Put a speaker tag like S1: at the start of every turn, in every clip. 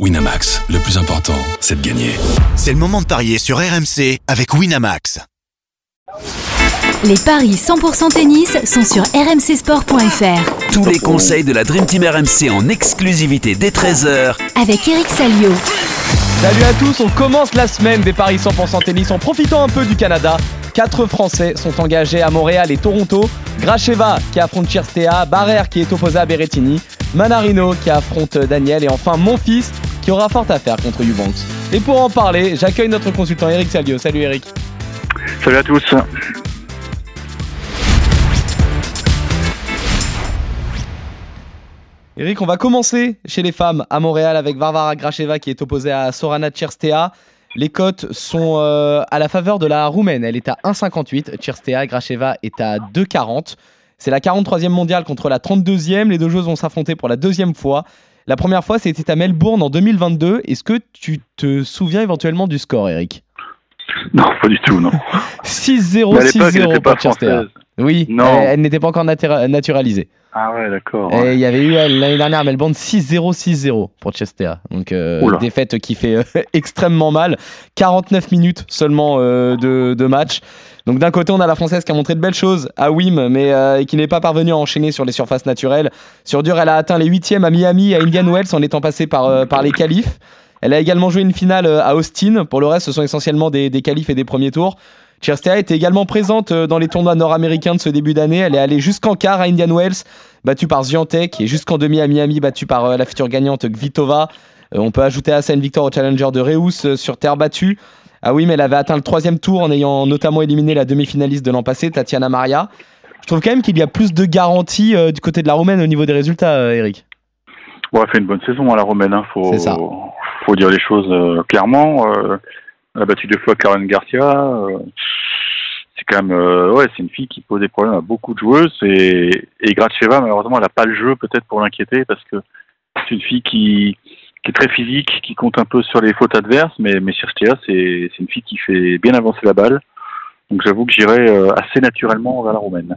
S1: Winamax, le plus important, c'est de gagner.
S2: C'est le moment de parier sur RMC avec Winamax.
S3: Les paris 100% tennis sont sur rmcsport.fr.
S4: Tous les conseils de la Dream Team RMC en exclusivité dès 13h
S3: Avec Eric Salio.
S5: Salut à tous, on commence la semaine des paris 100% tennis en profitant un peu du Canada. Quatre Français sont engagés à Montréal et Toronto. Gracheva qui affronte Chirstea, Barrère qui est opposé à Berrettini, Manarino qui affronte Daniel et enfin mon fils qui aura fort à faire contre Eubanks. Et pour en parler, j'accueille notre consultant Eric Salio. Salut Eric.
S6: Salut à tous.
S5: Eric, on va commencer chez les femmes à Montréal avec Varvara Gracheva qui est opposée à Sorana Cherstea. Les cotes sont euh, à la faveur de la roumaine. Elle est à 1,58. Cherstea, Gracheva est à 2,40. C'est la 43e mondiale contre la 32e. Les deux joueuses vont s'affronter pour la deuxième fois. La première fois, c'était à Melbourne en 2022. Est-ce que tu te souviens éventuellement du score, Eric?
S6: Non, pas du tout, non.
S5: 6-0, 6-0 pour Cherstea. Oui,
S6: Non.
S5: elle, elle n'était pas encore natura- naturalisée.
S6: Ah ouais, d'accord.
S5: Et il y avait eu euh, l'année dernière à Melbourne 6-0, 6-0 pour Chestea. Donc euh, défaite qui fait euh, extrêmement mal. 49 minutes seulement euh, de, de match. Donc d'un côté on a la française qui a montré de belles choses à Wim, mais qui n'est pas parvenue à enchaîner sur les surfaces naturelles. Sur dur, elle a atteint les huitièmes à Miami, à Indian Wells en étant passée par, par les qualifs. Elle a également joué une finale à Austin. Pour le reste, ce sont essentiellement des, des qualifs et des premiers tours. Cherstea était également présente euh, dans les tournois nord-américains de ce début d'année. Elle est allée jusqu'en quart à Indian Wells, battue par Zviantek, et jusqu'en demi à Miami, battue par euh, la future gagnante Kvitova. Euh, on peut ajouter à ça une victoire au Challenger de Reus sur terre battue. Ah oui, mais elle avait atteint le troisième tour en ayant notamment éliminé la demi-finaliste de l'an passé, Tatiana Maria. Je trouve quand même qu'il y a plus de garanties euh, du côté de la Roumaine au niveau des résultats, euh, Eric.
S6: Bon, elle fait une bonne saison à la romaine, hein. faut, dire les choses euh, clairement. A battu deux fois Karen Garcia. euh, c'est quand même, euh, ouais, c'est une fille qui pose des problèmes à beaucoup de joueuses. Et, et Gracheva, malheureusement, elle n'a pas le jeu peut-être pour l'inquiéter parce que c'est une fille qui, qui est très physique, qui compte un peu sur les fautes adverses. Mais, mais c'est c'est une fille qui fait bien avancer la balle. Donc j'avoue que j'irai euh, assez naturellement vers la romaine.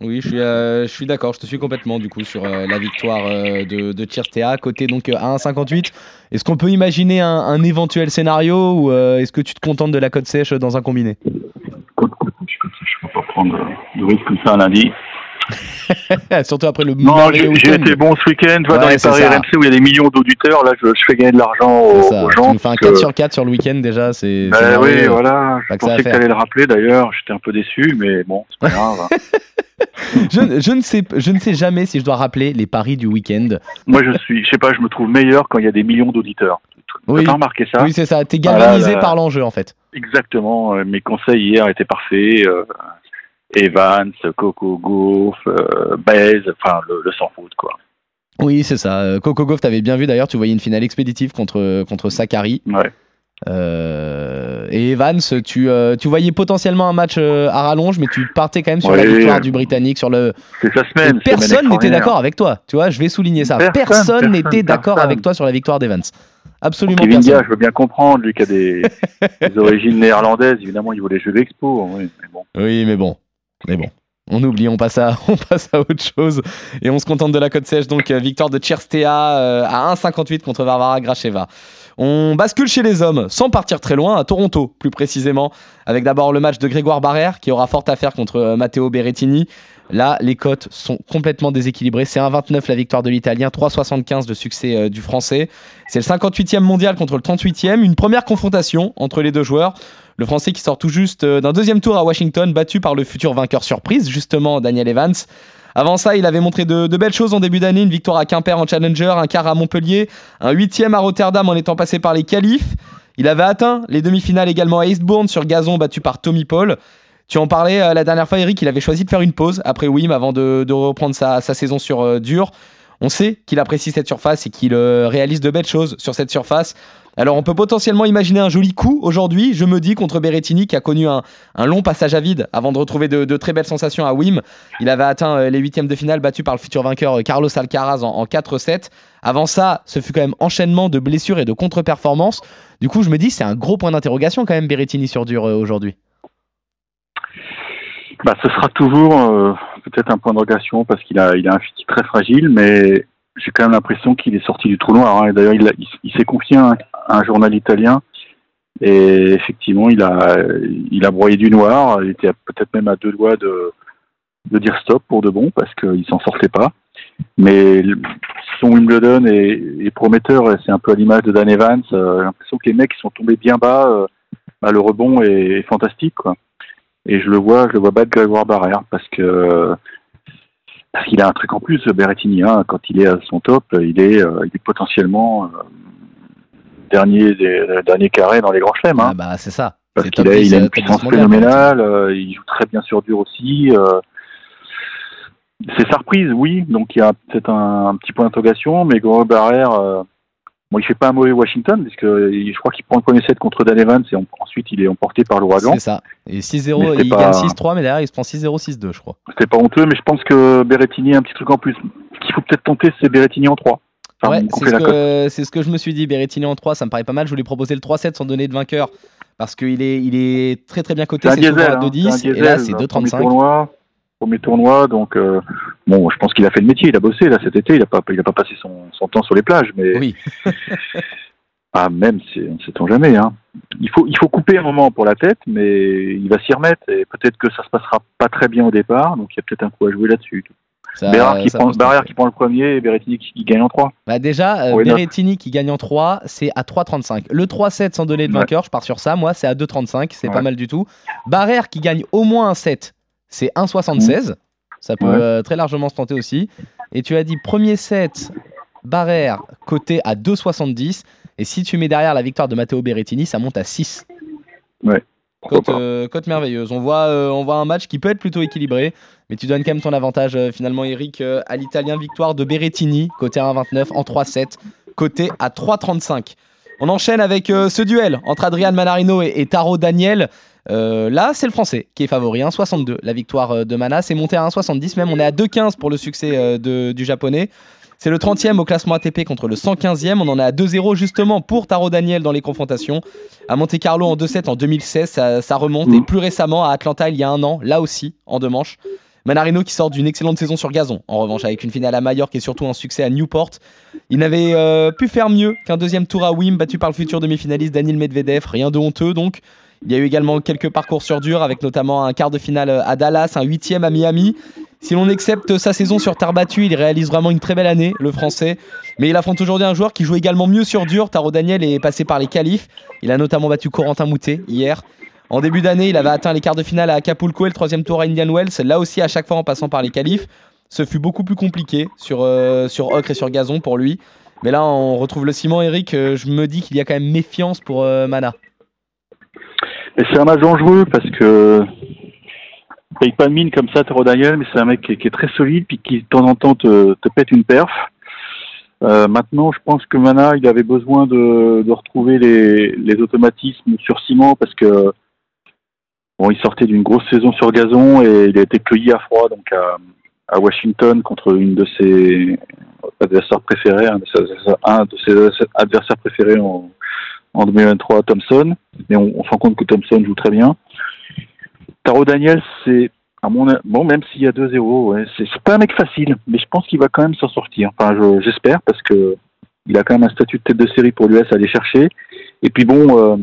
S5: Oui, je suis, euh, je suis d'accord, je te suis complètement du coup sur euh, la victoire euh, de, de côté donc à 1,58. Est-ce qu'on peut imaginer un, un éventuel scénario ou euh, est-ce que tu te contentes de la cote sèche dans un combiné?
S6: Côte, côte, je je peux pas prendre de risque comme ça un lundi.
S5: Surtout après le
S6: Non, j'ai été bon ce week-end. tu vois, dans
S5: Ouais,
S6: les paris
S5: ça.
S6: RMC où il y a des millions d'auditeurs, là, je, je fais gagner de l'argent aux,
S5: Tu
S6: gens.
S5: nous fais un
S6: donc,
S5: 4
S6: euh,
S5: sur 4 sur le week-end déjà, c'est. c'est
S6: oui, voilà. Je pensais que tu allais le rappeler d'ailleurs. J'étais un peu déçu, mais bon, c'est pas grave.
S5: Je, je ne sais, je ne sais jamais si je dois rappeler les paris du week-end.
S6: Moi, je suis, je sais pas, je me trouve meilleur quand il y a des millions d'auditeurs.
S5: Oui.
S6: T'as remarqué ça
S5: Oui, c'est ça. T'es
S6: Ah là
S5: galvanisé
S6: là.
S5: par l'enjeu en fait.
S6: Exactement. euh, Mes conseils hier étaient parfaits. euh, Evans, Coco Gauff, euh, Baez, enfin, le, le sans faute, quoi.
S5: Oui, c'est ça. Euh, Coco Gauff, t'avais bien vu d'ailleurs, tu voyais une finale expéditive contre, contre Sakari.
S6: Ouais.
S5: Euh, et Evans, tu, euh, tu voyais potentiellement un match euh, à rallonge, mais tu partais quand même sur la victoire du Britannique. Sur le...
S6: C'est sa semaine.
S5: personne n'était d'accord avec toi. Tu vois, je vais souligner ça.
S6: Personne,
S5: n'était d'accord avec toi sur la victoire d'Evans. Absolument
S6: Kevin
S5: personne.
S6: Je veux bien comprendre, lui qui a des, des origines néerlandaises, évidemment, il voulait jouer l'expo. Oui, mais bon.
S5: Oui, mais bon. Mais bon. On oublie, on passe, à, autre chose. Et on se contente de la cote sèche. Donc, euh, victoire de Cherstea euh, à 1,58 contre Varvara Gracheva. On bascule chez les hommes, sans partir très loin, à Toronto, plus précisément, avec d'abord le match de Grégoire Barrère, qui aura fort à faire contre euh, Matteo Berrettini. Là, les cotes sont complètement déséquilibrées. C'est 1,29 la victoire de l'Italien, 3,75 de succès euh, du Français. C'est le 58e mondial contre le 38e. Une première confrontation entre les deux joueurs. Le Français qui sort tout juste euh, d'un deuxième tour à Washington, battu par le futur vainqueur surprise, justement Daniel Evans. Avant ça, il avait montré de, de belles choses en début d'année, une victoire à Quimper en Challenger, un quart à Montpellier, un huitième à Rotterdam en étant passé par les qualifs. Il avait atteint les demi-finales également à Eastbourne sur gazon, battu par Tommy Paul. Tu en parlais euh, la dernière fois, Eric, il avait choisi de faire une pause après Wim avant de, reprendre sa, sa saison sur euh, dur. On sait qu'il apprécie cette surface et qu'il euh, réalise de belles choses sur cette surface. Alors on peut potentiellement imaginer un joli coup aujourd'hui, je me dis, contre Berrettini qui a connu un, long passage à vide avant de retrouver de, très belles sensations à Wim. Il avait atteint les huitièmes de finale battu par le futur vainqueur Carlos Alcaraz en, en 4-7. Avant ça, ce fut quand même enchaînement de blessures et de contre-performances. Du coup, je me dis, c'est un gros point d'interrogation quand même Berrettini sur dur aujourd'hui.
S6: Bah, ce sera toujours euh, peut-être un point d'interrogation parce qu'il a, il a un physique très fragile, mais j'ai quand même l'impression qu'il est sorti du trou noir. hein. D'ailleurs, il, s'est confié à un, journal italien. Et effectivement, il a, il a broyé du noir. Il était peut-être même à deux doigts de, de dire stop pour de bon parce qu'il s'en sortait pas. Mais son Wimbledon est, est prometteur. et C'est un peu à l'image de Dan Evans. Euh, J'ai l'impression que les mecs sont tombés bien bas, euh, bah, le rebond est, est fantastique. Quoi. Et je le vois, je le vois battre Grégoire Barrère parce que parce qu'il a un truc en plus, Berrettini. Hein, quand il est à son top, il est, euh, il est potentiellement euh, dernier des dernier carré dans les grands chelems. Hein,
S5: Ah bah c'est ça.
S6: parce qu'il a,
S5: 10,
S6: il a
S5: euh,
S6: une
S5: top 10
S6: puissance phénoménale. euh, il joue très bien sur dur aussi. euh, c'est sa reprise, oui. Donc il y a peut-être un, un petit point d'interrogation, mais Grégoire Barrère, euh, bon, il fait pas un mauvais Washington, puisque je crois qu'il prend le premier set contre Dan Evans et en- ensuite il est emporté par l'ouragan.
S5: C'est ça. Et 6-0,
S6: Mais c'est
S5: il
S6: pas-
S5: gagne 6-3, mais derrière il se prend 6-0, 6-2, je crois.
S6: C'était pas honteux, mais je pense que Berrettini a un petit truc en plus. Ce qu'il faut peut-être tenter, c'est Berrettini en 3. Enfin,
S5: ouais, c'est ce, ce que je me suis dit. Berrettini en 3, ça me paraît pas mal. Je voulais proposer le 3-7 sans donner de vainqueur. Parce qu'il est, il est très très bien coté.
S6: C'est un
S5: C'est souvent
S6: diesel.
S5: à
S6: hein,
S5: 2-10.
S6: c'est un
S5: et là, c'est
S6: Premier
S5: 2-35.
S6: Premier tournoi, donc euh, bon, je pense qu'il a fait le métier, il a bossé là cet été, il a pas, il a pas passé son, son temps sur les plages, mais
S5: Oui.
S6: ah même, on sait-on jamais. Hein. Il faut, il faut couper un moment pour la tête, mais il va s'y remettre et peut-être que ça se passera pas très bien au départ, donc il y a peut-être un coup à jouer là-dessus. Barrère qui prend, qui le premier et Berrettini qui, qui gagne en 3.
S5: Bah déjà, euh. Berrettini qui gagne en 3, c'est à 3,35. Le 3-7 sans donner de
S6: Ouais.
S5: vainqueur, je pars sur ça. Moi, c'est à 2,35. C'est pas mal du tout. Barrère qui gagne au moins un 7, c'est 1,76. Ça peut
S6: Ouais.
S5: euh, très largement se tenter aussi. Et tu as dit premier set, Barrère coté à 2,70. Et si tu mets derrière la victoire de Matteo Berrettini, ça monte à 6.
S6: Pourquoi
S5: Cote,
S6: pas
S5: euh, merveilleuse. On voit, euh, on voit un match qui peut être plutôt équilibré, mais tu donnes quand même ton avantage euh, finalement, Eric, à l'italien victoire de Berrettini, côté à 1,29 en 3-7, côté à 3,35. On enchaîne avec ce duel entre Adrian Manarino et, et Taro Daniel. Euh, là, c'est le français qui est favori, 1,62. La victoire euh, de Mana, c'est monté à 1,70 même. On est à 2,15 pour le succès euh, de- du japonais. C'est le 30e au classement ATP contre le 115e. On en est à 2-0 justement pour Taro Daniel dans les confrontations. À Monte Carlo en 2-7 en 2016, ça, ça remonte. Et
S6: Mhm.
S5: plus récemment à Atlanta il y a un an, là aussi en deux manches. Manarino qui sort d'une excellente saison sur gazon, en revanche, avec une finale à Majorque et surtout un succès à Newport. Il n'avait euh, pu faire mieux qu'un deuxième tour à Wim, battu par le futur demi-finaliste Daniel Medvedev. Rien de honteux donc. Il y a eu également quelques parcours sur dur, avec notamment un quart de finale à Dallas, un huitième à Miami. Si l'on accepte sa saison sur terre battue, il réalise vraiment une très belle année, le français. Mais il affronte aujourd'hui un joueur qui joue également mieux sur dur. Taro Daniel est passé par les qualifs. Il a notamment battu Corentin Moutet hier. En début d'année, il avait atteint les quarts de finale à Acapulco et le troisième tour à Indian Wells. Là aussi, à chaque fois en passant par les qualifs. Ce fut beaucoup plus compliqué sur, euh, ocre et sur gazon pour lui. Mais là, on retrouve le ciment, Eric. Euh, je me dis qu'il y a quand même méfiance pour euh, Mana.
S6: Et c'est un match dangereux parce que paye pas de mine comme ça, Taro Daniel, mais c'est un mec qui est, très solide puis qui de temps en temps te, te pète une perf. Euh, maintenant, je pense que Mana, il avait besoin de, retrouver les, automatismes sur ciment parce que bon, il sortait d'une grosse saison sur gazon et il a été cueilli à froid donc à, à Washington contre une de ses adversaires préférés, un de ses, un de ses adversaires préférés en, en 2023, Thompson. Mais on, on se rend compte que Thompson joue très bien. Taro Daniel, c'est à mon bon, même s'il y a 2-0, ouais, c'est pas un mec facile, mais je pense qu'il va quand même s'en sortir. Enfin, je- j'espère parce que il a quand même un statut de tête de série pour l'US à aller chercher. Et puis bon, euh,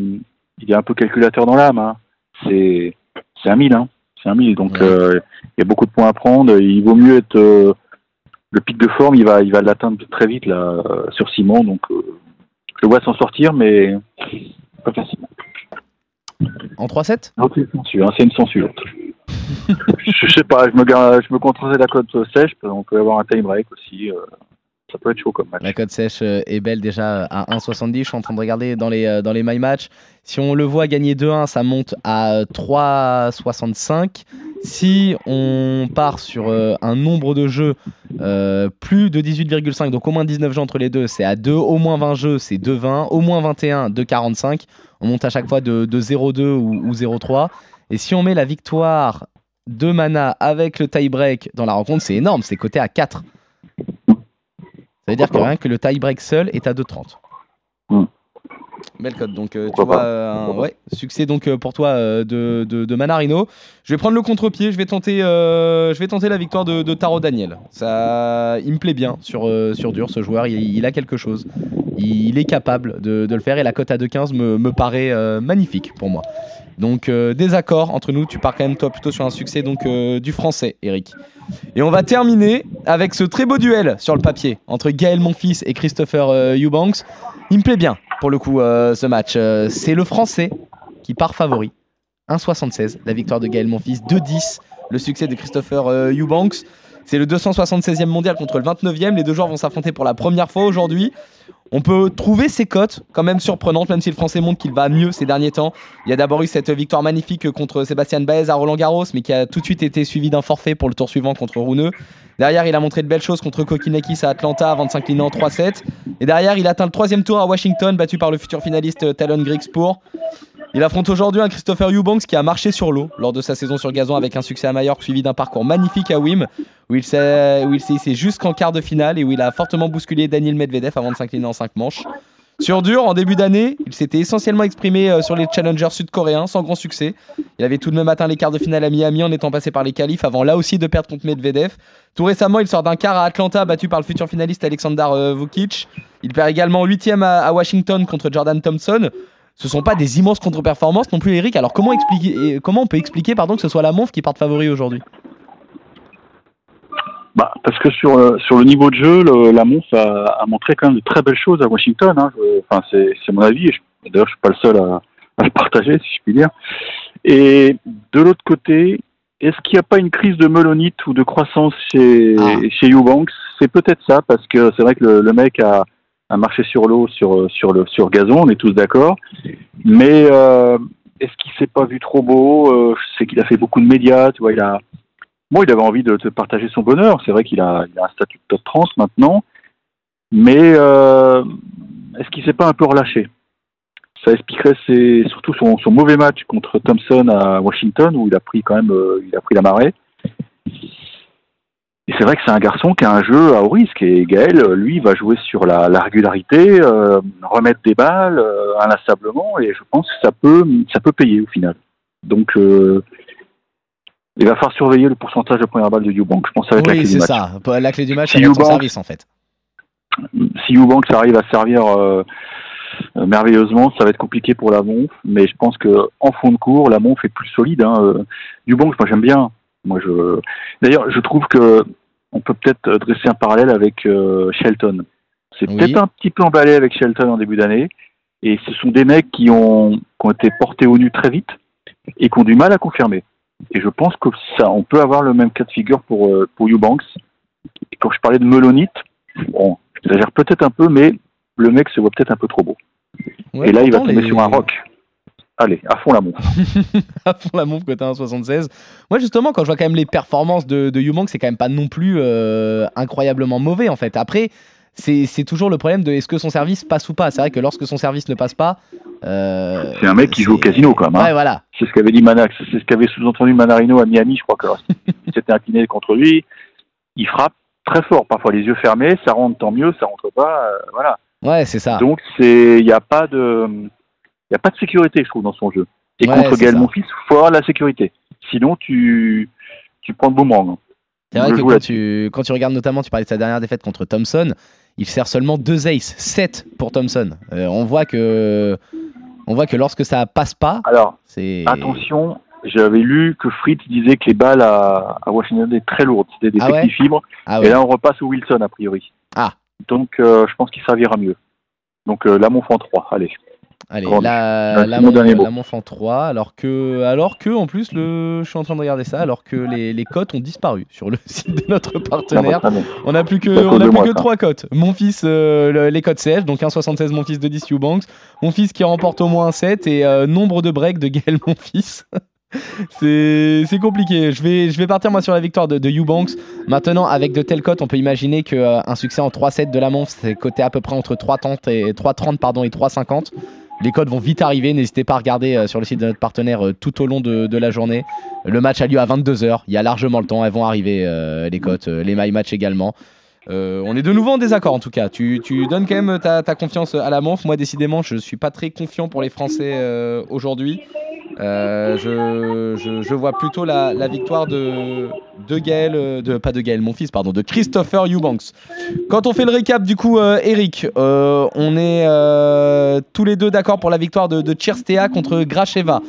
S6: il est un peu calculateur dans l'âme. hein. C'est c'est un 1000, hein. C'est un 1000, donc
S5: Ouais.
S6: euh, il y a beaucoup de points à prendre. Il vaut mieux être euh, le pic de forme, il va il va l'atteindre très vite là euh, sur Simon, donc je vois s'en sortir, mais pas facilement.
S5: En 3-7
S6: Non, c'est une censure, hein, c'est une censure. je sais pas, je me, je me contenterai de la cote sèche, on peut avoir un time break aussi. euh, ça peut être chaud comme match.
S5: La cote sèche euh, est belle déjà euh, à 1,70. Je suis en train de regarder dans les, dans les My Match. Si on le voit gagner 2-1, ça monte à euh, 3,65. Si on part sur euh, un nombre de jeux euh, plus de 18,5, donc au moins 19 jeux entre les deux, c'est à 2. Au moins 20 jeux, c'est 2,20. Au moins 21, 2,45. On monte à chaque fois de, de 0,2 ou, ou 0,3. Et si on met la victoire de Mana avec le tie-break dans la rencontre, c'est énorme. C'est coté à 4. Ça veut dire que rien que le tie-break seul est à 2,30.
S6: Hmm.
S5: Belle cote. Donc, euh, tu vois, euh, ouais, succès donc euh, pour toi euh, de, de, de Manarino. Je vais prendre le contre-pied. Je vais tenter, je vais tenter la victoire de, de Taro Daniel. Ça, il me plaît bien sur, sur dur ce joueur. Il, il a quelque chose. Il, il est capable de, de le faire et la cote à 2,15 me, me paraît magnifique pour moi. Donc, désaccord entre nous. Tu pars quand même toi plutôt sur un succès donc du français, Eric. Et on va terminer avec ce très beau duel sur le papier entre Gaël Monfils et Christopher Eubanks. Il me plaît bien pour le coup euh, ce match. Euh, c'est le français qui part favori. 1,76 la victoire de Gaël Monfils. 2,10 le succès de Christopher euh, Eubanks. C'est le 276e mondial contre le 29e. Les deux joueurs vont s'affronter pour la première fois aujourd'hui. On peut trouver ces cotes quand même surprenantes, même si le français montre qu'il va mieux ces derniers temps. Il y a d'abord eu cette victoire magnifique contre Sébastien Baez à Roland Garros, mais qui a tout de suite été suivie d'un forfait pour le tour suivant contre Rouneux. Derrière, il a montré de belles choses contre Kokinakis à Atlanta avant de s'incliner en 3-7. Et derrière, il atteint le troisième tour à Washington, battu par le futur finaliste Talon Grigspur. Il affronte aujourd'hui un Christopher Eubanks qui a marché sur l'eau lors de sa saison sur gazon avec un succès à Majorque suivi d'un parcours magnifique à Wim où il s'est hissé jusqu'en quart de finale et où il a fortement bousculé Daniel Medvedev avant de s'incliner en 5 manches. Sur dur, en début d'année, il s'était essentiellement exprimé euh, sur les challengers sud-coréens sans grand succès. Il avait tout de même atteint les quarts de finale à Miami en étant passé par les qualifs avant là aussi de perdre contre Medvedev. Tout récemment, il sort d'un quart à Atlanta battu par le futur finaliste Alexander euh, Vukic. Il perd également 8 à, à Washington contre Jordan Thompson. Ce sont pas des immenses contre-performances non plus, Eric. Alors comment, expliquer, et comment on peut expliquer pardon, que ce soit la Monf qui parte favori aujourd'hui?
S6: Bah, parce que sur, euh, sur le niveau de jeu, le, la Mons a, a montré quand même de très belles choses à Washington. Hein. Enfin, c'est c'est mon avis. D'ailleurs, je suis pas le seul à, à le partager, si je puis dire. Et de l'autre côté, est-ce qu'il n'y a pas une crise de melonite ou de croissance chez,
S5: Ah.
S6: chez Eubanks? C'est peut-être ça, parce que c'est vrai que le, le mec a, a marché sur l'eau, sur, sur, le, sur gazon, on est tous d'accord. Mais euh, est-ce qu'il s'est pas vu trop beau Euh, Je sais qu'il a fait beaucoup de médias, tu vois, il a, il avait envie de, partager son bonheur. C'est vrai qu'il a, un statut de top trans maintenant. Mais euh, est-ce qu'il s'est pas un peu relâché? Ça expliquerait surtout son, son mauvais match contre Thompson à Washington où il a pris quand même euh, il a pris la marée. Et c'est vrai que c'est un garçon qui a un jeu à haut risque. Et Gaël, euh, lui, va jouer sur la, la régularité, euh, remettre des balles euh, inlassablement. Et je pense que ça peut, ça peut payer au final. Donc, euh, il va falloir surveiller le pourcentage de première balle de Eubank. Je pense que ça va être la
S5: Oui,
S6: clé du
S5: c'est
S6: match.
S5: ça. La clé du match,
S6: Si
S5: c'est service en fait.
S6: Si Eubanks arrive à servir merveilleusement, ça va être compliqué pour la Monf. Mais je pense que en fond de cours, la Monf est plus solide. Hein. Moi j'aime bien. Moi, je. D'ailleurs, je trouve que on peut peut-être dresser un parallèle avec euh, Shelton. C'est
S5: Oui.
S6: peut-être un petit peu emballé avec Shelton en début d'année. Et ce sont des mecs qui ont, qui ont été portés au nu très vite et qui ont du mal à confirmer. Et je pense que ça, on peut avoir le même cas de figure pour, euh, pour Eubanks. Et quand je parlais de melonite, bon, j'exagère peut-être un peu, mais le mec se voit peut-être un peu trop beau.
S5: Ouais,
S6: et là, il va tomber
S5: les-
S6: sur un rock. Allez, à fond la montre.
S5: à fond la montre côté 1,76. Moi, justement, quand je vois quand même les performances de, de c'est quand même pas non plus euh, incroyablement mauvais en fait. Après, c'est toujours le problème de est-ce que son service passe ou pas. C'est vrai que lorsque son service ne passe pas. euh,
S6: C'est un mec qui joue au casino quand même. hein.
S5: Ouais, voilà.
S6: C'est ce qu'avait dit Manax, c'est ce qu'avait sous-entendu Manarino à Miami, je crois que lorsqu'il s'était incliné contre lui, il frappe très fort, parfois les yeux fermés, ça rentre tant mieux, ça rentre pas, euh, voilà.
S5: Ouais, c'est ça.
S6: Donc il n'y a pas de, il y a pas de sécurité, je trouve, dans son jeu. Et
S5: Ouais,
S6: contre Gaël. Monfils, faut avoir la sécurité. Sinon, tu, tu prends le boomerang. hein.
S5: C'est vrai que quand tu, quand tu regardes notamment, tu parlais de sa dernière défaite contre Thompson, il sert seulement deux aces, 7 pour Thompson. Euh, on voit que on voit que lorsque ça passe pas,
S6: Alors,
S5: c'est
S6: attention, j'avais lu que Fritz disait que les balles à, à Washington étaient très lourdes, c'était des
S5: Ah ouais
S6: petits fibres.
S5: Ah
S6: Et là, on repasse au Wilson, a priori.
S5: Ah.
S6: Donc, euh, je pense qu'il servira mieux. Donc, euh, là, mon en 3, allez.
S5: Allez, la, la,
S6: mon
S5: Mon-
S6: dernier mot.
S5: la Monf en 3, alors que, alors que, en plus, le, je suis en train de regarder ça, alors que les, les cotes ont disparu sur le site de notre partenaire.
S6: Ah, bon,
S5: On n'a plus que, on a plus que
S6: ça.
S5: trois cotes. Mon fils, euh, le- les cotes CH, donc 1,76 mon fils de 10 Eubanks. Mon fils qui remporte au moins un 7 et euh, nombre de breaks de Gaël mon fils. c'est compliqué. Je vais, je vais partir moi sur la victoire de, de Eubanks. Maintenant, avec de telles cotes, on peut imaginer qu'un succès en 3-7 de la Monf, c'est coté à peu près entre 3,30 et 3,30 pardon et 3,50. Les codes vont vite arriver. N'hésitez pas à regarder euh, sur le site de notre partenaire euh, tout au long de, la journée. Le match a lieu à 22h. Il y a largement le temps. Elles vont arriver, euh, les cotes, les my match également. On est de nouveau en désaccord en tout cas. Tu, donnes quand même ta, confiance à la Monf. Moi, décidément, je suis pas très confiant pour les Français aujourd'hui. Euh, je, vois plutôt la, victoire de, de Gaël, euh, de, pas de Gaël, mon fils, pardon, de Christopher Eubanks. Quand on fait le récap, du coup, euh, Eric, on est tous les deux d'accord pour la victoire de, de Cherstea contre Gracheva.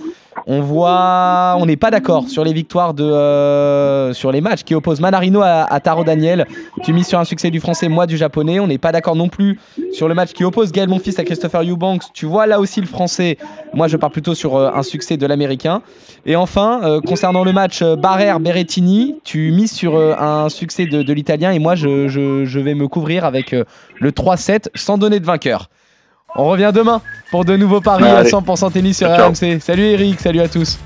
S5: On voit, on n'est pas d'accord sur les victoires de, euh, sur les matchs qui opposent Manarino à, Taro Daniel. Tu mises sur un succès du français, moi du japonais. On n'est pas d'accord non plus sur le match qui oppose Gaël Monfils à Christopher Eubanks. Tu vois là aussi le français. Moi, je pars plutôt sur euh, un succès de l'américain. Et enfin, euh, concernant le match Barrère-Berrettini, tu mises sur un succès de, l'italien et moi, je, vais me couvrir avec le 3-7 sans donner de vainqueur. On revient demain pour de nouveaux paris à
S6: Allez.
S5: 100% tennis sur
S6: Ciao.
S5: RMC. Salut Eric, salut à tous.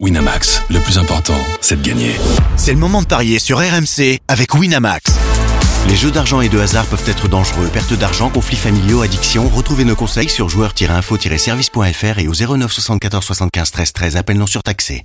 S1: Winamax, le plus important, c'est de gagner.
S2: C'est le moment de parier sur RMC avec Winamax. Les jeux d'argent et de hasard peuvent être dangereux. Perte d'argent, conflits familiaux, addiction. Retrouvez nos conseils sur joueurs-info-service.fr et au 09 74 75 13 13. Appel non surtaxé.